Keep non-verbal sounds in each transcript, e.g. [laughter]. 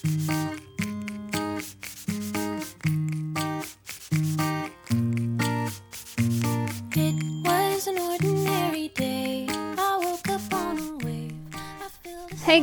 Hey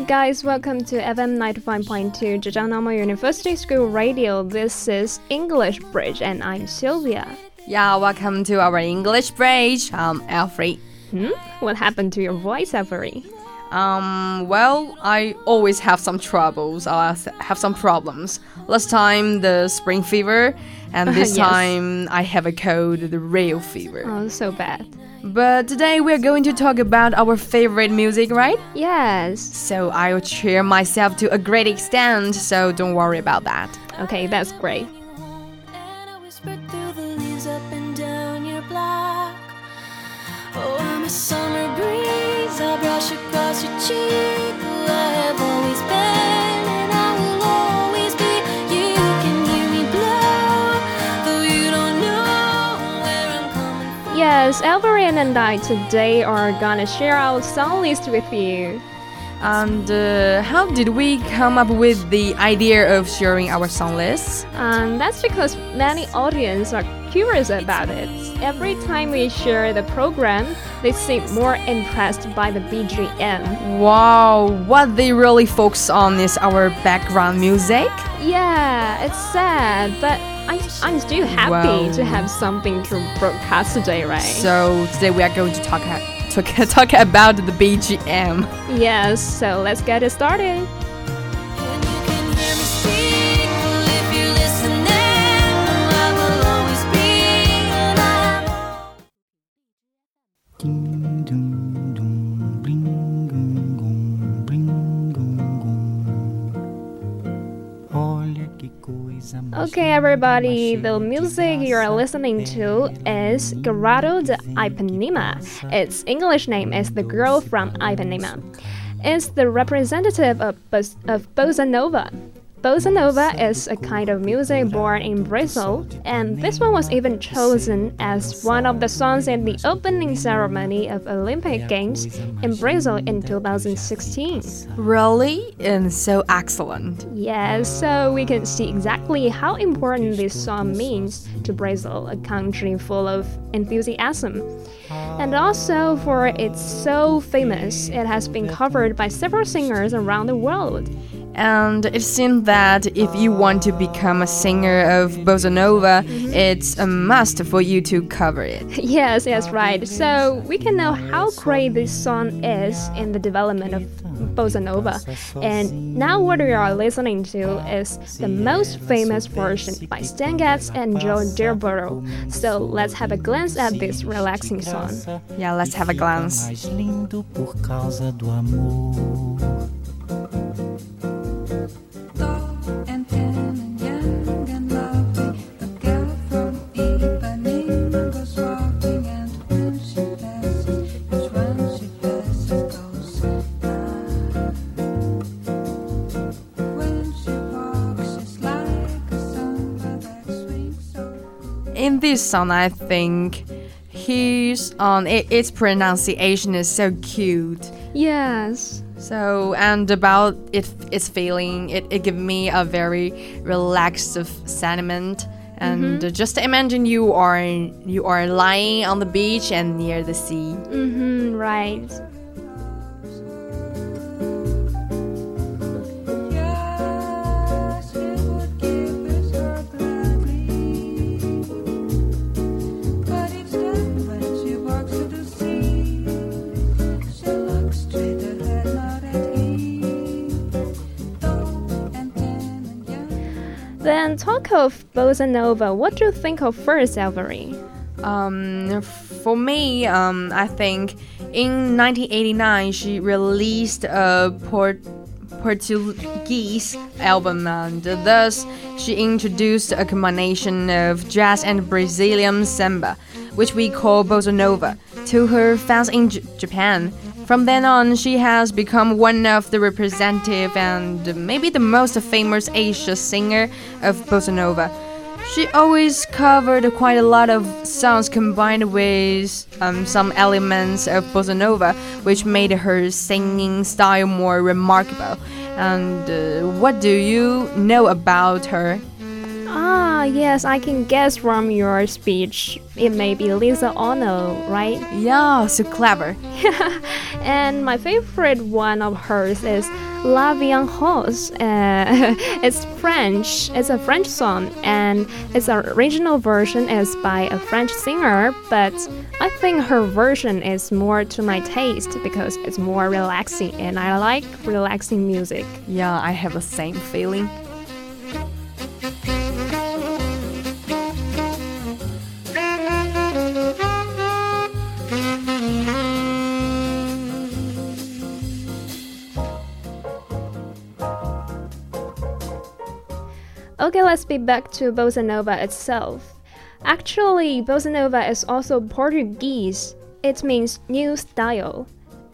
guys, welcome to FM 95.2 Zhejiang University School Radio. This is English Bridge and I'm Sylvia. Yeah, welcome to our English bridge. I'm Alfred. Hmm? What happened to your voice, Avery? Um, well, I always have some troubles. I have some problems. Last time the spring fever, and [laughs] this Yes. time I have a cold, the real fever. Oh, so bad. But today we're going to talk about our favorite music, right? Yes. So I'll cheer myself to a great extent, so don't worry about that. Okay, that's great. Yes, Avery and I today are gonna share our song list with you. And uh, how did we come up with the idea of sharing our song list? Um, that's because many audience are curious about it. Every time we share the program, they seem more impressed by the BGM. Wow, what they really focus on is our background music. Yeah, it's sad, but I, I'm still happy Wow. to have something to broadcast today, right? So today we are going to talk talk, [laughs] talk about the BGM. yes, so let's get it started. Okay, everybody, the music you're listening to is Garota de Ipanema. Its English name is The Girl from Ipanema. It's the representative of, bos- of bossa nova. Bossa nova is a kind of music born in Brazil, and this one was even chosen as one of the songs in the opening ceremony of Olympic Games in Brazil in 2016. Really? And so excellent. Yes, so we can see exactly how important this song means to Brazil, a country full of enthusiasm. And also, for it's so famous, it has been covered by several singers around the world. And it seems that if you want to become a singer of bossa nova, it's a must for you to cover it. [laughs] Yes, yes, right. So we can know how great this song is in the development of bossa nova. And now, what we are listening to is the most famous version by Stan Getz and João Gilberto. So let's have a glance at this relaxing song. Yeah, let's have a glance. In this song, I think his on it, its pronunciation is so cute. Yes. So and about it, its feeling, it, it gives me a very relaxed of sentiment. And just imagine you are you are lying on the beach and near the sea. Mm-hmm, right. Then talk of bossa nova. What do you think of first, Avery? Um, for me, um, I think in 1989 she released a Port Portuguese album, and thus she introduced a combination of jazz and Brazilian samba, which we call bossa nova, to her fans in J- Japan. From then on, she has become one of the representative and maybe the most famous Asia singer of bossa nova. She always covered quite a lot of songs combined with um, some elements of bossa nova, which made her singing style more remarkable. And uh, what do you know about her? Ah, yes, I can guess from your speech. It may be Lisa Ono, right? Yeah, so clever. [laughs] And my favorite one of hers is La Vie en Rose. Uh, [laughs] it's French. It's a French song, and its original version is by a French singer. But I think her version is more to my taste because it's more relaxing, and I like relaxing music. Yeah, I have the same feeling. Let's be back to bossa nova itself. Actually, bossa nova is also Portuguese. It means new style.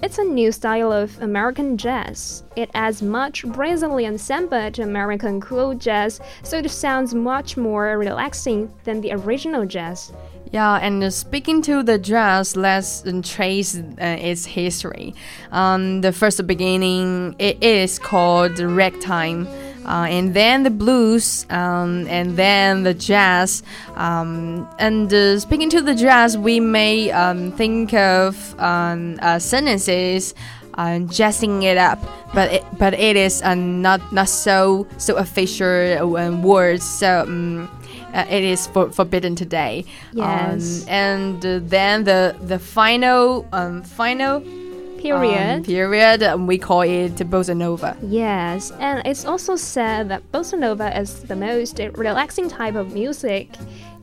It's a new style of American jazz. It adds much Brazilian samba to American cool jazz, so it sounds much more relaxing than the original jazz. Yeah, and speaking to the jazz, let's trace uh, its history. Um, the first beginning, it is called ragtime. Uh, and then the blues, um, and then the jazz. Um, and uh, speaking to the jazz, we may um, think of um, uh, sentences, uh, jazzing it up, but it, but it is uh, not not so so official uh, words. So. Um, uh, it is for, forbidden today. Yes. Um, and uh, then the the final um, final Period. um, period um, we call it bossa nova. Yes, and it's also said that bossa nova is the most relaxing type of music,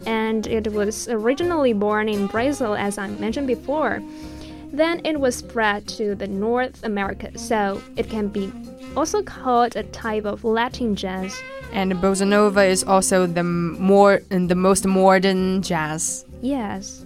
and it was originally born in Brazil, as I mentioned before. Then it was spread to the North America, so it can be also called a type of Latin jazz. And bossa nova is also the more and the most modern jazz. Yes.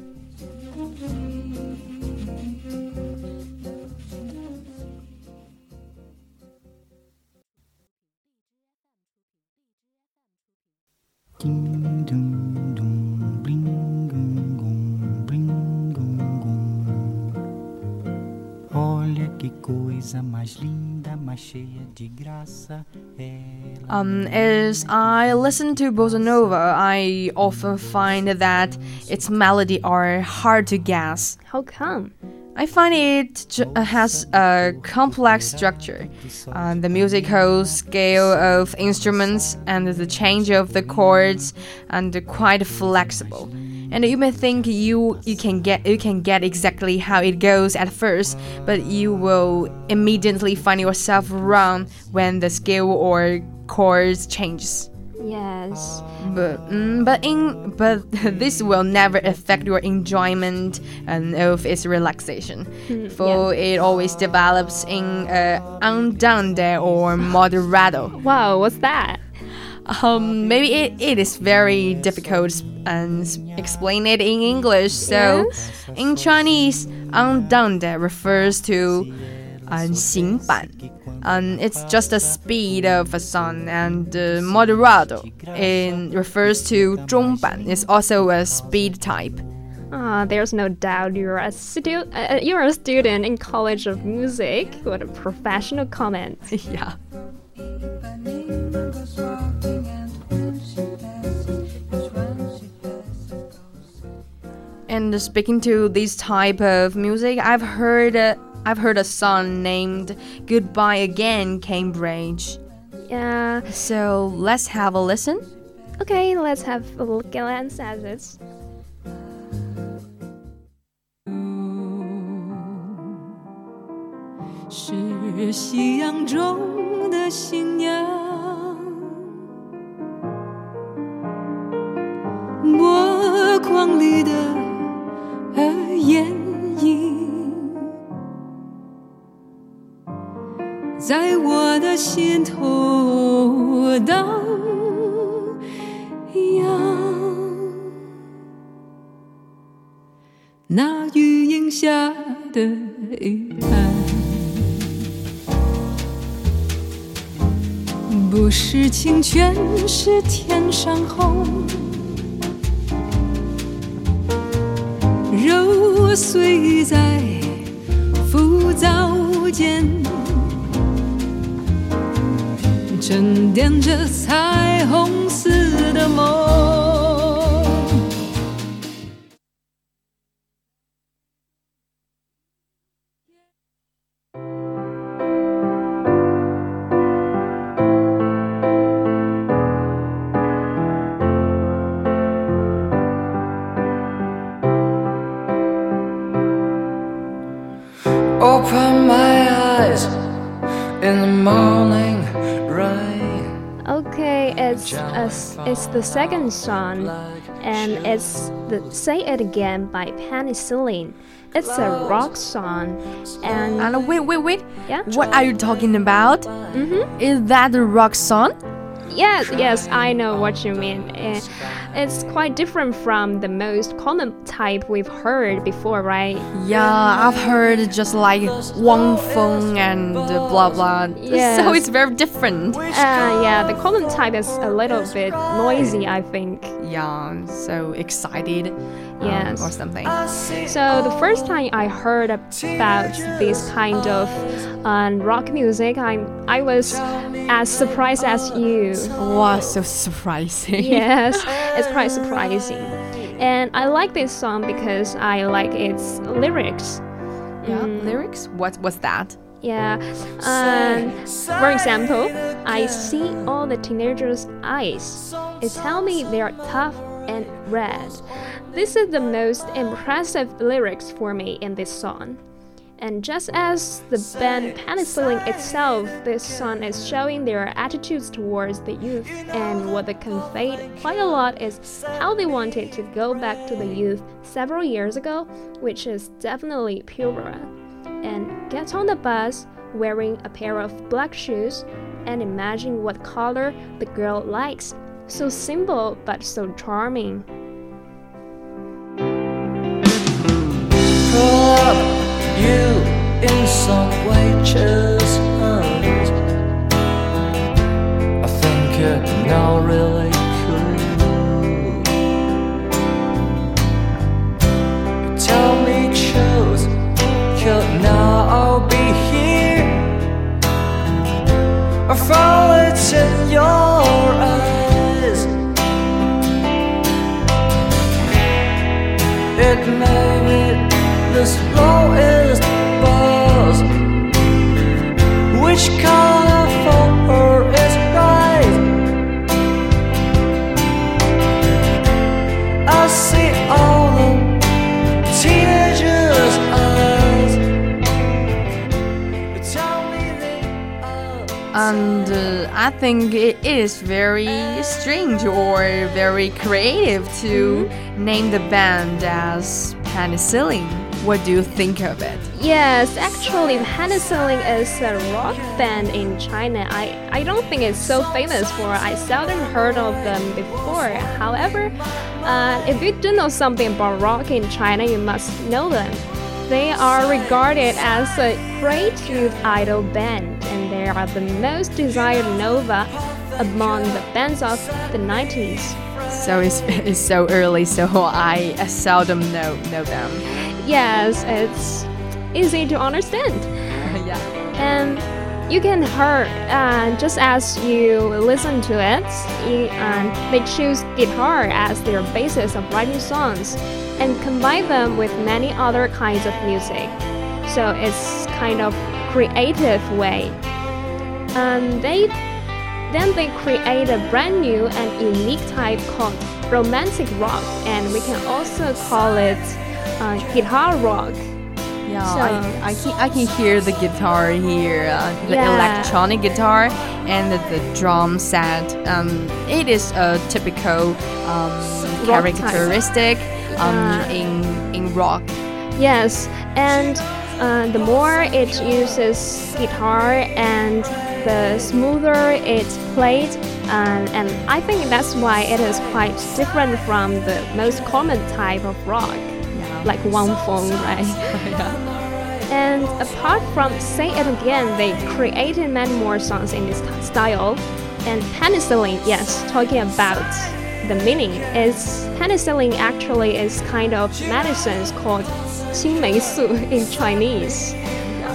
Um, as I listen to bossa nova, I often find that its melody are hard to guess. How come? I find it uh, has a complex structure. Uh, the musical scale of instruments and the change of the chords and quite flexible. And you may think you you can get you can get exactly how it goes at first, but you will immediately find yourself wrong when the scale or chords changes. Yes. But mm, but in but [laughs] this will never affect your enjoyment and of its relaxation, for it always develops in uh, andante or [gasps] moderato. Wow, what's that? Um, maybe it, it is very difficult and explain it in English. So, in Chinese, andante refers to um, and it's just the speed of a song. And uh, moderato refers to 中板. It's also a speed type. Ah, oh, there's no doubt you're a stu- uh, uh, you're a student in College of Music. What a professional comment. [laughs] yeah. And speaking to this type of music, I've heard uh, I've heard a song named "Goodbye Again, Cambridge." Yeah. So let's have a listen. Okay, let's have a look glance at it. 是夕阳中的新娘，波光里的 心头荡漾。那雨影下的遗憾。不是清泉，是天上虹。揉碎在浮躁间，沉淀着彩虹似的梦。A, it's the second song, and it's the "Say It Again" by Penicillin. It's a rock song, and And wait, wait, wait. Yeah? What are you talking about? Mhm. Is that a rock song? Yes, yes, I know what you mean. Eh, It's quite different from the most common type we've heard before, right? Yeah, I've heard just like Wang Feng and blah blah. Yes. So it's very different. Uh, yeah, the common type is a little bit noisy, I think. Yeah, so excited. um, Yes. or something. So the first time I heard about this kind of um, rock music, I'm I was as surprised as you. Wow, so surprising. yes, [laughs] it's quite surprising. And I like this song because I like its lyrics. Yeah, lyrics? What was that? Yeah. Um, for example, I see all the teenagers' eyes. It tell me they are tough and red. This is the most impressive lyrics for me in this song. And just as the band Penicillin itself, this song is showing their attitudes towards the youth. And what they conveyed quite a lot is how they wanted to go back to the youth several years ago, which is definitely Pura and get on the bus wearing a pair of black shoes and imagine what color the girl likes. So simple but so charming. In some waitress hands. I think it now really the slowest buzz. Which color for her is right? I see all the teenagers' eyes. You tell me they are. And uh, I think it is very strange or very creative to name the band as Penicillin. What do you think of it? Yes, actually, Penicillin is a rock band in China. I, I don't think it's so famous for. I seldom heard of them before. However, uh, if you do know something about rock in China, you must know them. They are regarded as a great youth idol band, and they are the most desired nova among the bands of the 90s. So it's, [laughs] it's so early, so I seldom know know them. Yes, it's easy to understand. [laughs] yeah. And you can hear uh, just as you listen to it, you, uh, they choose guitar as their basis of writing songs and combine them with many other kinds of music. So it's kind of creative way. And they then they create a brand new and unique type called romantic rock, and we can also call it uh, guitar rock. Yeah, So- I, I can I can hear the guitar here, uh, the Yeah. electronic guitar and the, the drum set. Um, it is a typical um, characteristic um, Yeah. in in rock. Yes, and uh, the more it uses guitar and the smoother it's played, um, and I think that's why it is quite different from the most common type of rock like Wang Feng, right? [laughs] And apart from Say It Again, they created many more songs in this style. And penicillin, yes, talking about the meaning, is penicillin actually is kind of medicines called Su in Chinese.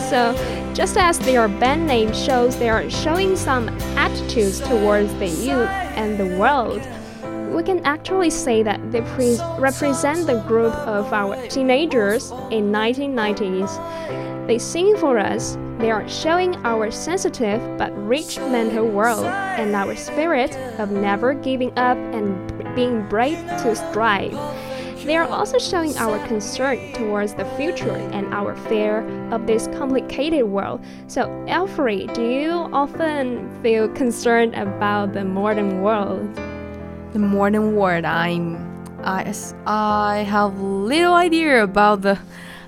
So just as their band name shows, they are showing some attitudes towards the youth and the world we can actually say that they pre- represent the group of our teenagers in 1990s. They sing for us. They are showing our sensitive but rich mental world and our spirit of never giving up and being brave to strive. They are also showing our concern towards the future and our fear of this complicated world. So, Alfred, do you often feel concerned about the modern world? The modern world, I'm, I, I have little idea about the,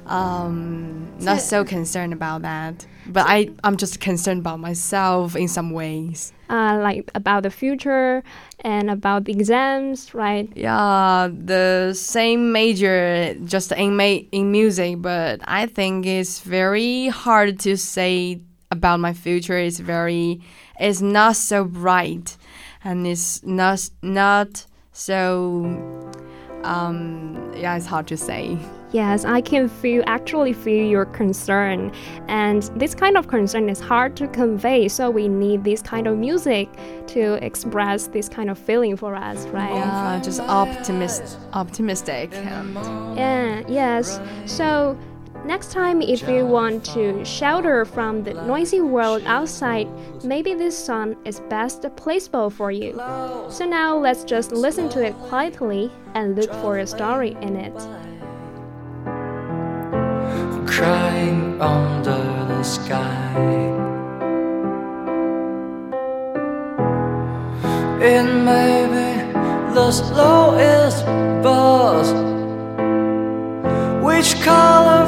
um, not so concerned about that. But I, I'm just concerned about myself in some ways. Uh, like about the future and about the exams, right? Yeah, the same major, just in ma- in music, but I think it's very hard to say about my future. It's very, it's not so bright, and it's not not so. Um, yeah, it's hard to say. Yes, I can feel actually feel your concern, and this kind of concern is hard to convey. So we need this kind of music to express this kind of feeling for us, right? Yeah, just optimist, optimistic. And Yeah, yes. So next time, if you want to shelter from the noisy world outside, maybe this song is best placeable for you. So now let's just listen to it quietly and look for a story in it. crying under the sky. It may be the slowest bus. Which color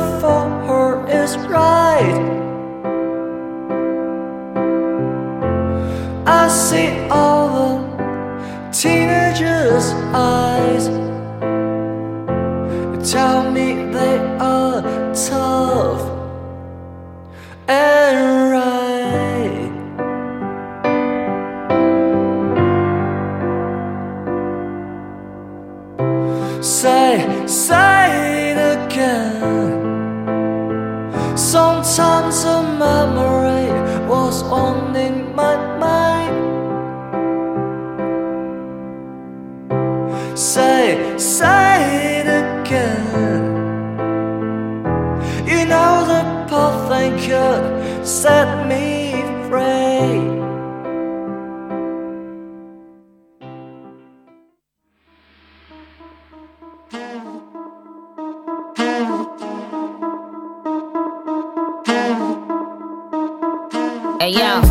Hey yo,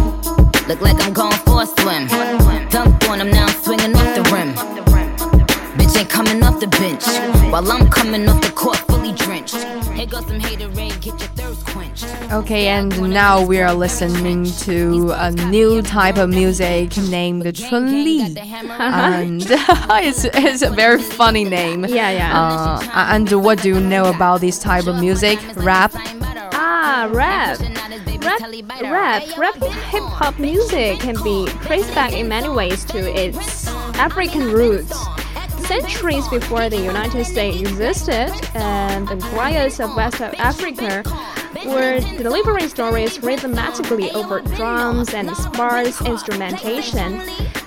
look like I'm going for a swim. Dunked on him, now I'm swinging off the rim. Bitch ain't coming off the bench while I'm coming off the court fully drenched. Here goes some haterade, get your thirst quenched. Okay, and now we are listening to a new type of music named Chun Li. and [laughs] it's, it's a very funny name. Yeah, yeah. Uh, and what do you know about this type of music? Rap? Ah, rap. Rap, rap, rap hip hop music can be traced back in many ways to its African roots. Centuries before the United States existed, and the griots of West Africa were delivering stories rhythmically over drums and sparse instrumentation.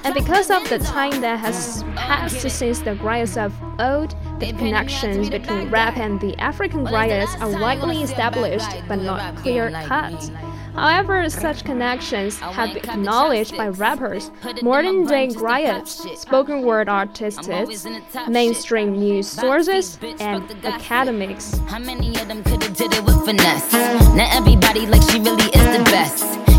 And because of the time that has passed since the griots of old, the connections between rap and the African griots are widely established but not clear cut. However, such connections have been acknowledged by rappers, modern day griots, spoken word artists, mainstream news sources, and academics. How many of them could've did it with finesse? Now everybody like she really is the best.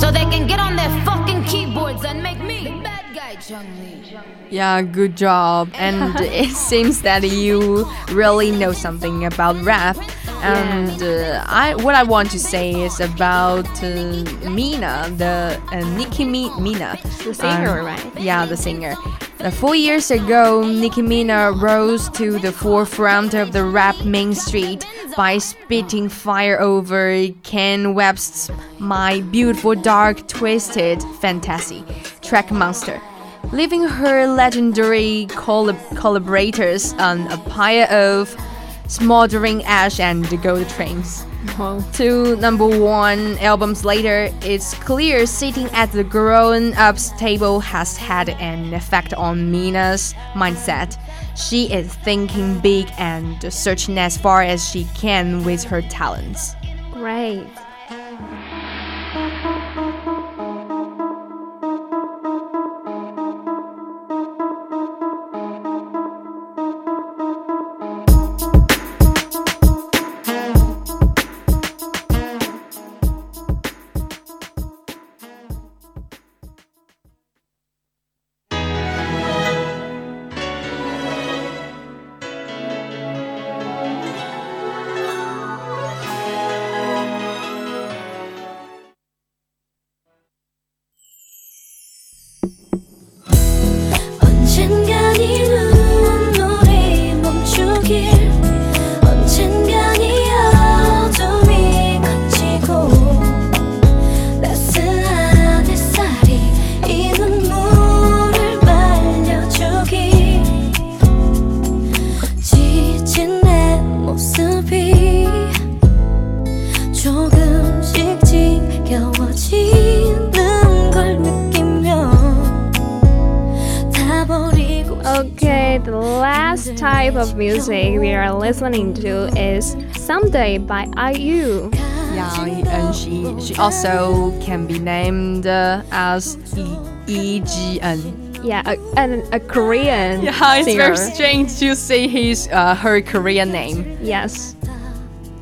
So they can get on their fucking keyboards and make me the bad guy. Yeah, good job. [laughs] And it seems that you really know something about rap. And uh, I, what I want to say is about uh, Mina, the uh, Nicki Mi- Mina, The singer, Um, right? Yeah, the singer. Uh, four years ago, Nicki Minaj rose to the forefront of the rap main street by spitting fire over Kanye West's "My Beautiful Dark Twisted Fantasy" track monster, leaving her legendary collab- collaborators on a pile of smoldering ash and gold trains. Two number one albums later, it's clear sitting at the grown ups table has had an effect on Minaj's mindset. She is thinking big and searching as far as she can with her talents. Great. Music we are listening to is Someday by IU. Yeah, and she she also can be named uh, as E G N. Yeah, a, and a Korean [laughs] Yeah, it's singer. very strange to say his uh, her Korean name. Yes.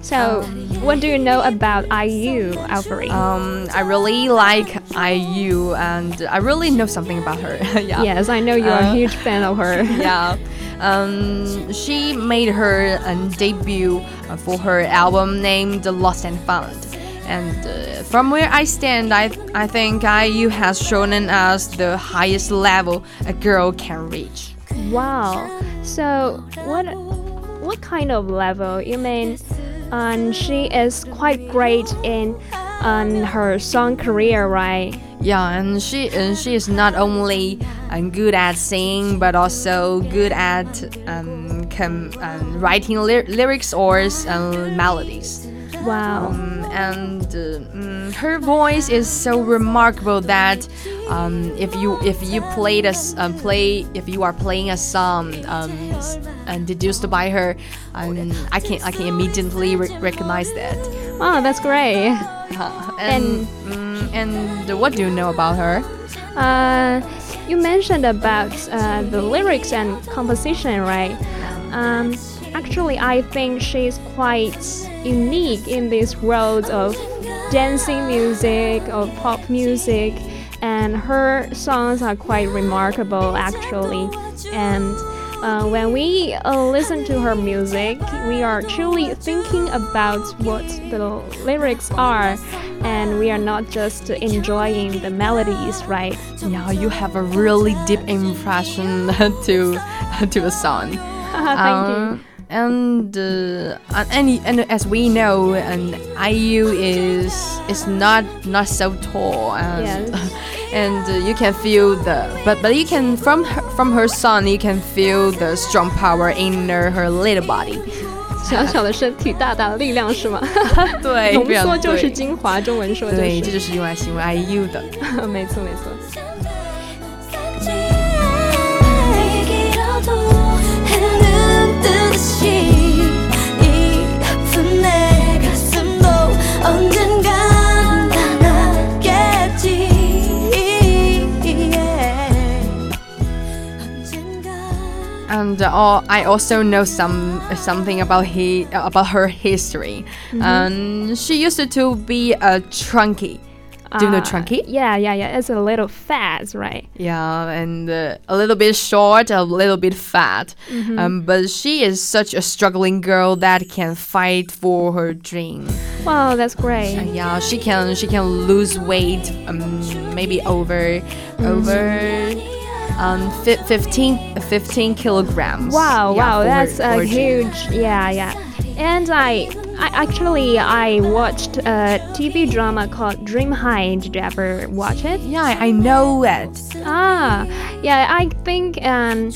So, what do you know about IU, Alfred? Um, I really like IU, and I really know something about her. [laughs] yeah. yes, I know you are a Uh, huge fan of her. [laughs] yeah. Um, she made her um, debut uh, for her album named The Lost and Found. And uh, from where I stand, I, I think IU has shown us the highest level a girl can reach. Wow. So, what what kind of level? You mean, um, she is quite great in um, her song career, right? Yeah, and she and she is not only um, good at singing, but also good at um, com- um, writing ly- lyrics or um, melodies. Wow. Um, and uh, mm, her voice is so remarkable that um, if you if you played a um, play if you are playing a song um, and deduced by her, um, I can I can immediately re- recognize that. Oh, that's great. [laughs] And mm, and what do you know about her? Uh, you mentioned about uh, the lyrics and composition, right? Um, actually, I think she's quite unique in this world of dancing music, of pop music, and her songs are quite remarkable, actually. And uh, when we uh, listen to her music, we are truly thinking about what the lyrics are, and we are not just enjoying the melodies, right? Yeah, you have a really deep impression [laughs] to [laughs] to the song. [laughs] Thank Um, And uh, and and as we know, and IU is is not not so tall, and Yes. [laughs] and uh, you can feel the but but you can from her, from her song you can feel the strong power in her, her little body. [laughs] 小小的身体，大大的力量是吗？对浓非常缩就是对精华，中文说就对，这是。就是用来形容 IU [laughs] 的。没错没错。 And uh, I also know some something about he about her history. Um, she used to be a trunky. Do you know uh, Chunky? Yeah, yeah, yeah. It's a little fat, right? Yeah, and uh, a little bit short, a little bit fat. Mm-hmm. Um, but she is such a struggling girl that can fight for her dream. Wow, that's great. Yeah, she can she can lose weight, um, maybe over over um fi- 15, 15 kilograms. Wow, Yeah, wow, that's a huge. Yeah, yeah. And I, I actually I watched a TV drama called Dream High. Did you ever watch it? Yeah, I I know it. Ah, yeah. I think um,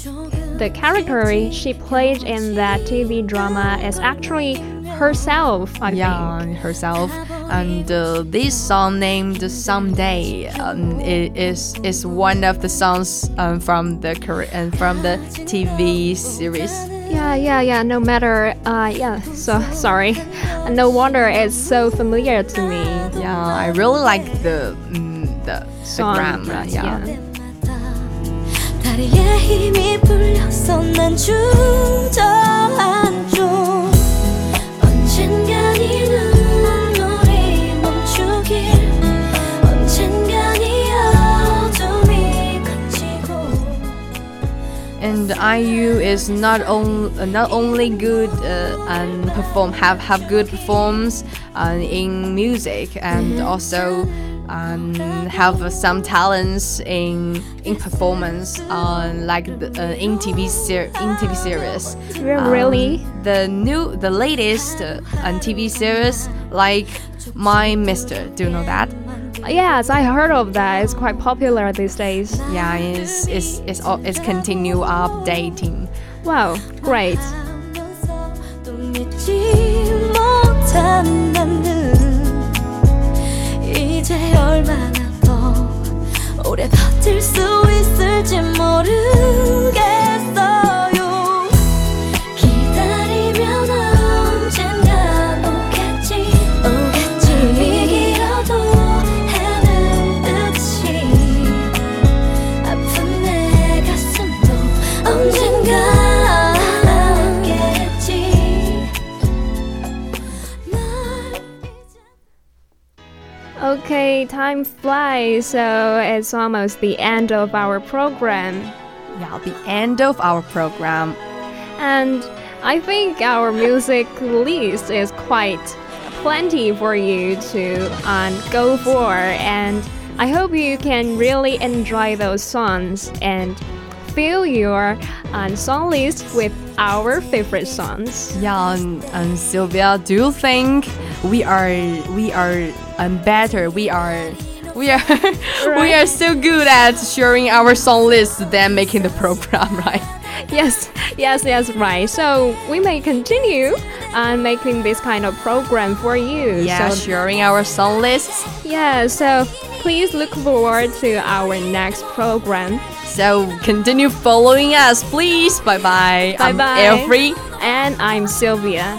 the character she played in that TV drama is actually herself. I Yeah, think. herself. And uh, this song named "Someday" um, i- is is one of the songs um, from the Kore- and from the TV series. Yeah, yeah, yeah. No matter. Uh, yeah. So [laughs] sorry. No wonder it's so familiar to me. Yeah, I really like the mm, the, the Song, grammar. Yeah. 다 And IU is not on, uh, not only good uh, and perform have have good performs uh, in music and also um, have some talents in in performance uh, like the, uh, in TV ser- in TV series. Um, really? the new the latest uh, on TV series like My Mister. Do you know that? Yes, I heard of that. It's quite popular these days. Yeah, it's it's it's, al- it's continue updating. Wow, great. 또 믿지 못한 나는 이제 얼마나 더 오래 버틸 수 있을지 모르 Time flies, so it's almost the end of our program. Yeah, the end of our program. And I think our music list is quite plenty for you to um, go for. And I hope you can really enjoy those songs and fill your um, song list with our favorite songs. Yeah, and, and Sylvia, do you think we are we are um, better? We are we are [laughs] we are so good at sharing our song list than making the program, [laughs] right? Yes, yes, yes, right. So we may continue on making this kind of program for you. Yeah, So sharing our song lists. Yeah, so Please look forward to our next program. So continue following us, please. Bye bye. Bye bye. I'm Elfrey. And I'm Sylvia.